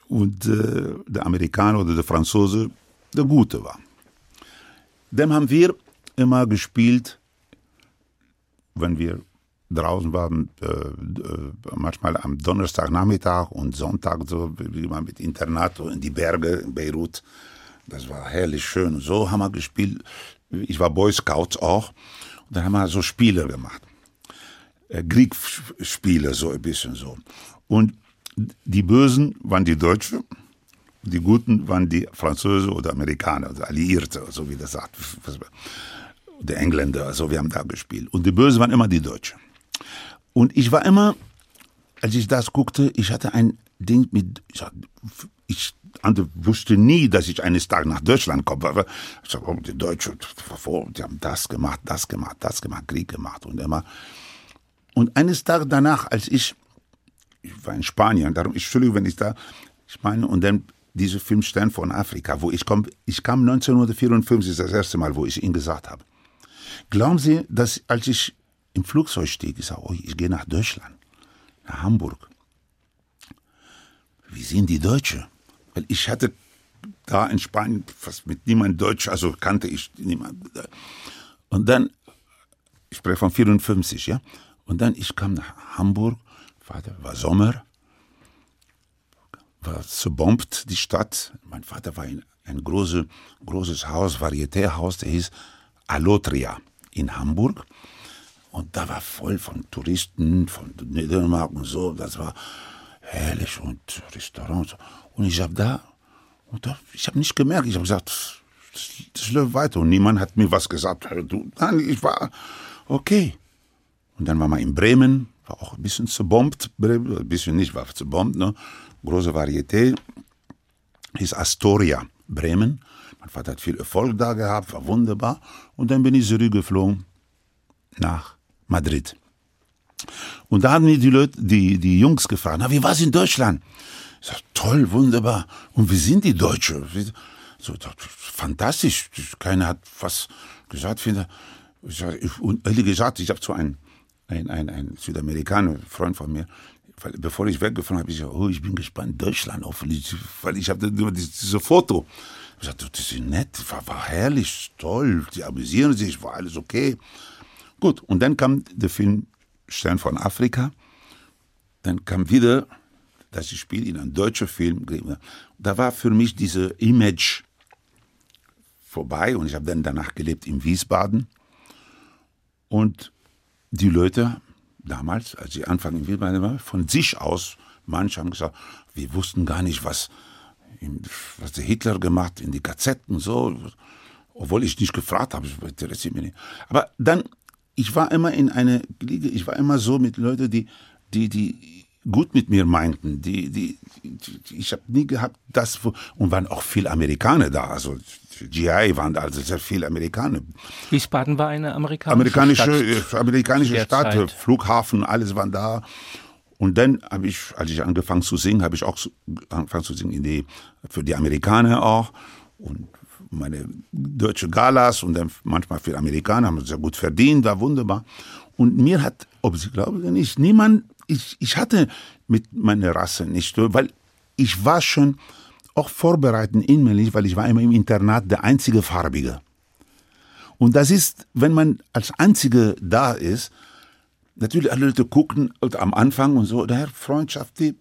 und äh, der Amerikaner oder der Franzose der Gute war. Dann haben wir immer gespielt, wenn wir draußen waren, äh, äh, manchmal am Donnerstagnachmittag und Sonntag, so man mit Internat in die Berge in Beirut. Das war herrlich schön. So haben wir gespielt. Ich war Boy Scouts auch. Und dann haben wir so Spiele gemacht. Äh, Kriegsspiele, so ein bisschen so. Und die Bösen waren die Deutschen, die Guten waren die Franzosen oder Amerikaner, also Alliierte, so wie das sagt. Der Engländer, also wir haben da gespielt. Und die Bösen waren immer die Deutschen. Und ich war immer, als ich das guckte, ich hatte ein Ding mit, ich wusste nie, dass ich eines Tages nach Deutschland komme. Aber ich sag, oh, die Deutschen, die haben das gemacht, das gemacht, das gemacht, Krieg gemacht und immer. Und eines Tages danach, als ich, ich war in Spanien, darum, Entschuldigung, wenn ich da, ich meine, und dann diese Film Stern von Afrika, wo ich komme, ich kam 1954, das erste Mal, wo ich Ihnen gesagt habe. Glauben Sie, dass als ich im Flugzeug stieg, ich sage, oh, ich gehe nach Deutschland, nach Hamburg. Wie sind die Deutschen? Weil ich hatte da in Spanien fast mit niemand Deutsch, also kannte ich niemand. Und dann, ich spreche von 54, ja. Und dann, ich kam nach Hamburg, Vater war Sommer, war zerbombt, die Stadt. Mein Vater war in ein große, großes Haus, Varietéhaus, der hieß Alotria in Hamburg. Und da war voll von Touristen, von Dänemark und so. Das war herrlich und Restaurants. Und ich habe da, und da, ich habe nicht gemerkt, ich habe gesagt, das, das läuft weiter. Und niemand hat mir was gesagt. Du, nein, ich war okay. Und dann war man in Bremen, war auch ein bisschen zerbombt, ein bisschen nicht, war zerbombt, ne? große Varieté, hieß Astoria, Bremen. Mein Vater hat viel Erfolg da gehabt, war wunderbar. Und dann bin ich zurückgeflogen nach Madrid. Und da haben die Leute, die, die Jungs gefragt, na, wie es in Deutschland? Ich sag, toll, wunderbar. Und wie sind die Deutschen? So, fantastisch. Keiner hat was gesagt. Finde, ich sag, und ehrlich gesagt, ich habe so einen, ein, ein, ein Südamerikaner, Freund von mir, bevor ich weggefahren habe, ich gesagt, oh, ich bin gespannt, Deutschland, hoffentlich, weil ich habe nur dieses, Foto. Ich sagte, das ist nett, war, war herrlich, toll, die amüsieren sich, war alles okay. Gut, und dann kam der Film Stern von Afrika. Dann kam wieder, dass ich spiele in einem deutschen Film. Da war für mich diese Image vorbei und ich habe dann danach gelebt in Wiesbaden. Und die Leute damals, als ich Anfang in Wiesbaden war, von sich aus, manche haben gesagt, wir wussten gar nicht, was, was der Hitler gemacht in die KZ und so, obwohl ich nicht gefragt habe, interessiert mich nicht. Aber dann ich war immer in eine Liga, ich war immer so mit Leuten, die, die, die gut mit mir meinten. Die, die, die ich habe nie gehabt, das, und waren auch viele Amerikaner da. Also GI waren also sehr viele Amerikaner. Wiesbaden war eine amerikanische, amerikanische Stadt. Amerikanische Stadt, Zeit. Flughafen, alles waren da. Und dann habe ich, als ich angefangen zu singen, habe ich auch angefangen zu singen in die, für die Amerikaner auch. Und meine deutsche Galas und dann manchmal für Amerikaner, haben sehr gut verdient, war wunderbar. Und mir hat, ob Sie glauben oder nicht, niemand, ich, ich hatte mit meiner Rasse nicht, weil ich war schon auch vorbereitet innerlich, weil ich war immer im Internat der einzige Farbige. Und das ist, wenn man als Einzige da ist, natürlich alle Leute gucken am Anfang und so, daher Freundschaft, die,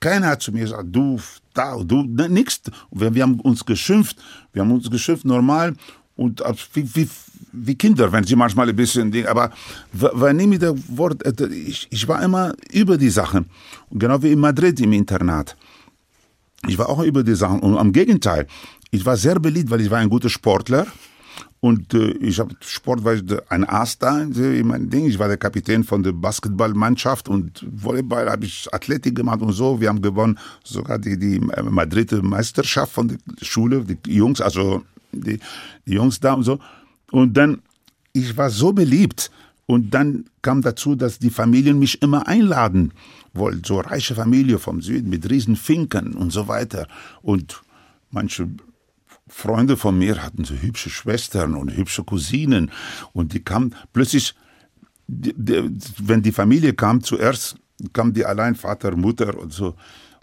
keiner hat zu mir gesagt, du, da, du, ne, nix. Wir, wir haben uns geschimpft, wir haben uns geschimpft normal und wie, wie, wie Kinder, wenn sie manchmal ein bisschen, aber war nie mit der Wort, äh, ich, ich war immer über die Sachen. Genau wie in Madrid im Internat. Ich war auch über die Sachen. Und am Gegenteil, ich war sehr beliebt, weil ich war ein guter Sportler. Und äh, ich habe Sport, war ich ein Ass da in meinem Ding. Ich war der Kapitän von der Basketballmannschaft und Volleyball habe ich Athletik gemacht und so. Wir haben gewonnen sogar die, die Madrider Meisterschaft von der Schule, die Jungs, also die, die Jungs da und so. Und dann, ich war so beliebt. Und dann kam dazu, dass die Familien mich immer einladen wollten. So reiche Familie vom Süden mit riesen Finken und so weiter. Und manche Freunde von mir hatten so hübsche Schwestern und hübsche Cousinen und die kamen plötzlich, die, die, wenn die Familie kam, zuerst kam die allein Vater, Mutter und so.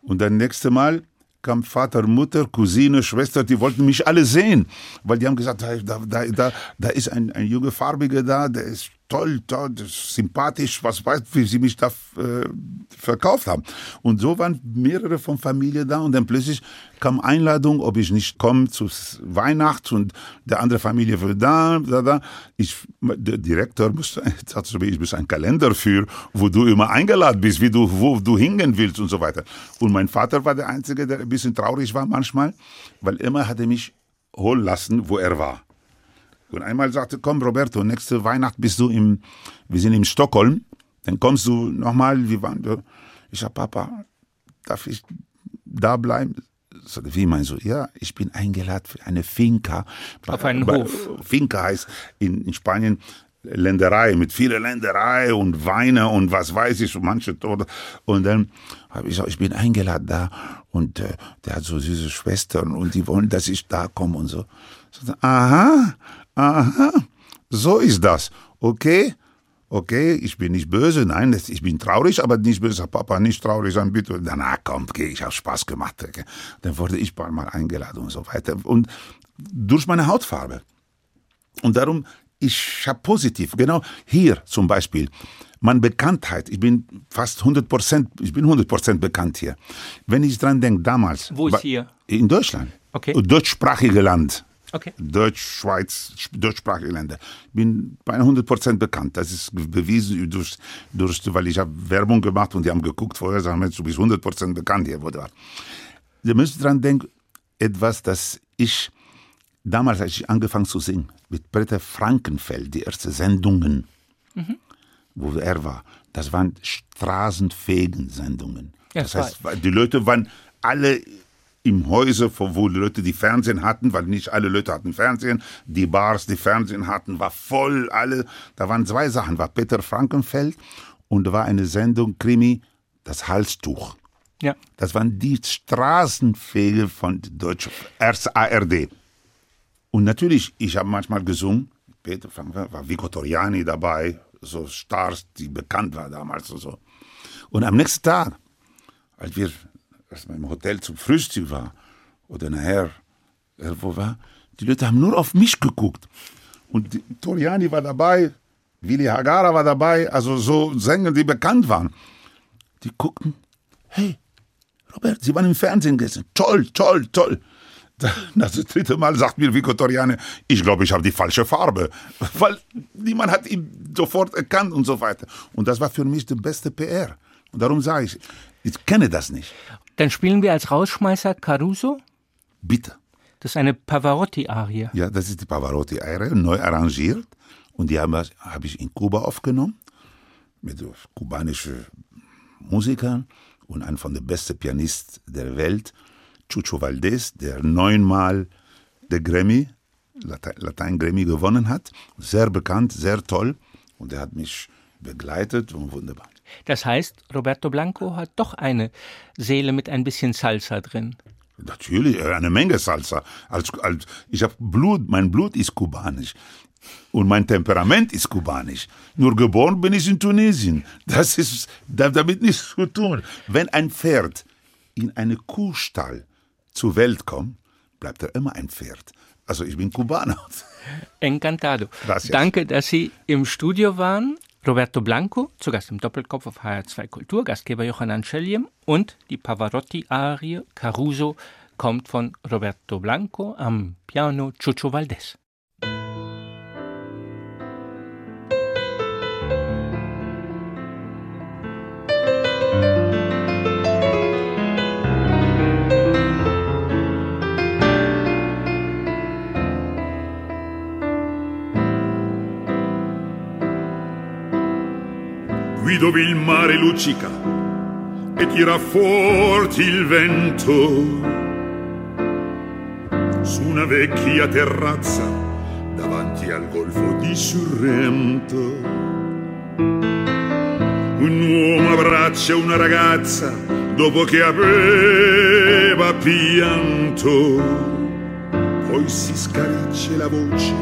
Und dann nächste Mal kam Vater, Mutter, Cousine, Schwester, die wollten mich alle sehen, weil die haben gesagt, da, da, da, da ist ein, ein junger Farbiger da, der ist toll, toll, sympathisch, was weiß, wie sie mich da äh, verkauft haben. Und so waren mehrere von Familie da und dann plötzlich kam Einladung, ob ich nicht komme zu Weihnachten und der andere Familie war da, da, da. Ich, der Direktor musste, sagte ich muss einen Kalender für, wo du immer eingeladen bist, wie du, wo du hingehen willst und so weiter. Und mein Vater war der Einzige, der ein bisschen traurig war manchmal, weil immer hat er mich holen lassen, wo er war. Und einmal sagte, komm Roberto, nächste Weihnacht bist du im, wir sind in Stockholm, dann kommst du nochmal, wie waren wir? Ich sag, Papa, darf ich da bleiben? Sagte, wie meinst du? Ja, ich bin eingeladen für eine Finca. Auf einen Hof. Finca heißt in, in Spanien Länderei, mit vieler Länderei und Weine und was weiß ich, so manche Tode. Und dann habe ich gesagt, ich bin eingeladen da und äh, der hat so süße Schwestern und die wollen, dass ich da komme und so. so aha, aha, so ist das. Okay, okay, ich bin nicht böse, nein, ich bin traurig, aber nicht böse. Papa, nicht traurig sein, bitte. Danach kommt, okay, ich habe Spaß gemacht. Okay. Dann wurde ich mal eingeladen und so weiter. Und durch meine Hautfarbe. Und darum, ich habe positiv, genau hier zum Beispiel, meine Bekanntheit, ich bin fast 100 Prozent, ich bin 100 Prozent bekannt hier. Wenn ich dran denke, damals. Wo ist hier? In Deutschland. Okay. Deutschsprachige Land. Okay. Deutsch, Schweiz, sch- deutschsprachige Länder. Ich bin bei 100 Prozent bekannt. Das ist bewiesen durch, durch weil ich habe Werbung gemacht und die haben geguckt vorher, sagen, Mensch, du bist 100 Prozent bekannt hier. Warst. Sie müssen dran denken, etwas, das ich damals, als ich angefangen zu singen, mit Peter Frankenfeld, die ersten Sendungen, wo er war, das waren straßenfähigen Sendungen. Ja, das heißt, die Leute waren alle im Häuser, wo die Leute die Fernsehen hatten, weil nicht alle Leute hatten Fernsehen, die Bars, die Fernsehen hatten, war voll, alle, da waren zwei Sachen, war Peter Frankenfeld und da war eine Sendung, Krimi, das Halstuch. Ja. Das waren die Straßenfege von Deutsch erst ARD. Und natürlich, ich habe manchmal gesungen. Peter Frank war Vico Toriani dabei, so Stars, die bekannt war damals und so. Und am nächsten Tag, als wir erstmal im Hotel zum Frühstück waren oder nachher irgendwo war, die Leute haben nur auf mich geguckt. Und Toriani war dabei, Willi Hagara war dabei, also so Sänger, die bekannt waren. Die guckten, hey, Robert, Sie waren im Fernsehen gestern. Toll, toll, toll. Das dritte Mal sagt mir Vico Toriani, ich glaube, ich habe die falsche Farbe. Weil niemand hat ihn sofort erkannt und so weiter. Und das war für mich die beste PR. Und darum sage ich, ich kenne das nicht. Dann spielen wir als Rausschmeißer Caruso. Bitte. Das ist eine Pavarotti-Arie. Ja, das ist die Pavarotti-Eier, neu arrangiert. Und die habe hab ich in Kuba aufgenommen. Mit kubanischen Musikern und einem von den besten Pianisten der Welt, Chucho Valdés, der neunmal der Grammy, Latein, Latein Grammy gewonnen hat. Sehr bekannt, sehr toll. Und er hat mich begleitet und wunderbar. Das heißt, Roberto Blanco hat doch eine Seele mit ein bisschen Salsa drin. Natürlich, äh, eine Menge Salsa. Als, als, ich habe Blut, mein Blut ist kubanisch. Und mein Temperament ist kubanisch. Nur geboren bin ich in Tunesien. Das ist da- damit nichts zu tun. Wenn ein Pferd in eine Kuhstall zur Welt kommt, bleibt er immer ein Pferd. Also ich bin Kubaner. Encantado. Gracias. Danke, dass Sie im Studio waren. Roberto Blanco, zu Gast im Doppelkopf auf HR2 Kultur, Gastgeber Johann Anscheljem und die Pavarotti-Arie Caruso kommt von Roberto Blanco am Piano Chucho Valdés. Qui dove il mare luccica e tira forti il vento su una vecchia terrazza davanti al golfo di Sorrento. Un uomo abbraccia una ragazza dopo che aveva pianto, poi si scariccia la voce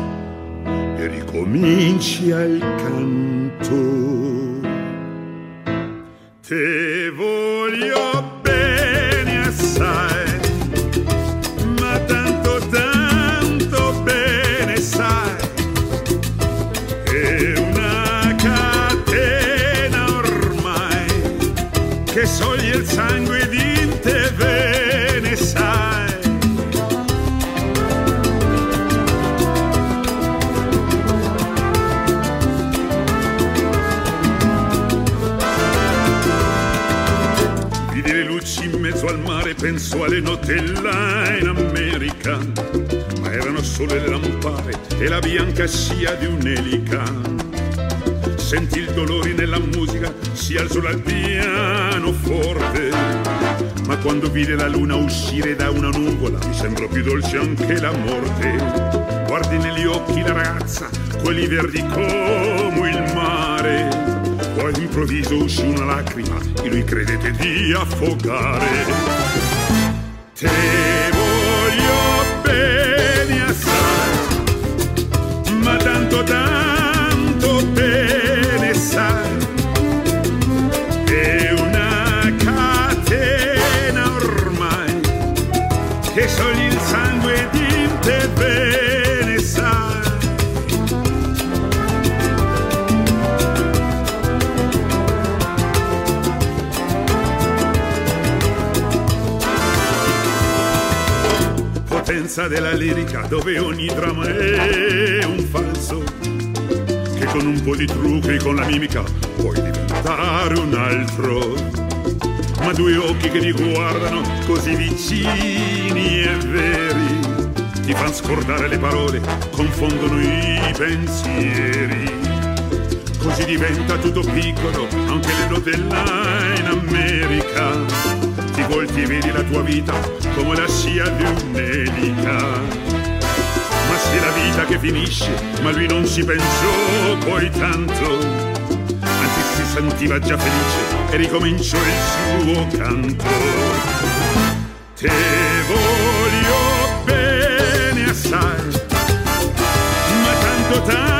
e ricomincia il canto. Te voglio bene assai, ma tanto tanto bene sai, è una catena ormai che soglie il sangue di notte là in America. Ma erano solo le lampade e la bianca scia di un'elica. Sentì il dolore nella musica, si alzò dal pianoforte. Ma quando vide la luna uscire da una nuvola, mi sembrò più dolce anche la morte. Guardi negli occhi la ragazza, quelli verdi come il mare. Poi all'improvviso uscì una lacrima e lui credette di affogare. Te voglio bene assai, ma tanto tanto bene. Scienza della lirica dove ogni dramma è un falso. Che con un po' di trucchi, con la mimica, puoi diventare un altro. Ma due occhi che ti guardano così vicini e veri, ti fanno scordare le parole, confondono i pensieri. Così diventa tutto piccolo, anche le note là in America ti volti e vedi la tua vita come la scia di un'elica. Ma sia la vita che finisce, ma lui non ci pensò poi tanto. Anzi si sentiva già felice e ricominciò il suo canto. Te voglio bene assai, ma tanto tanto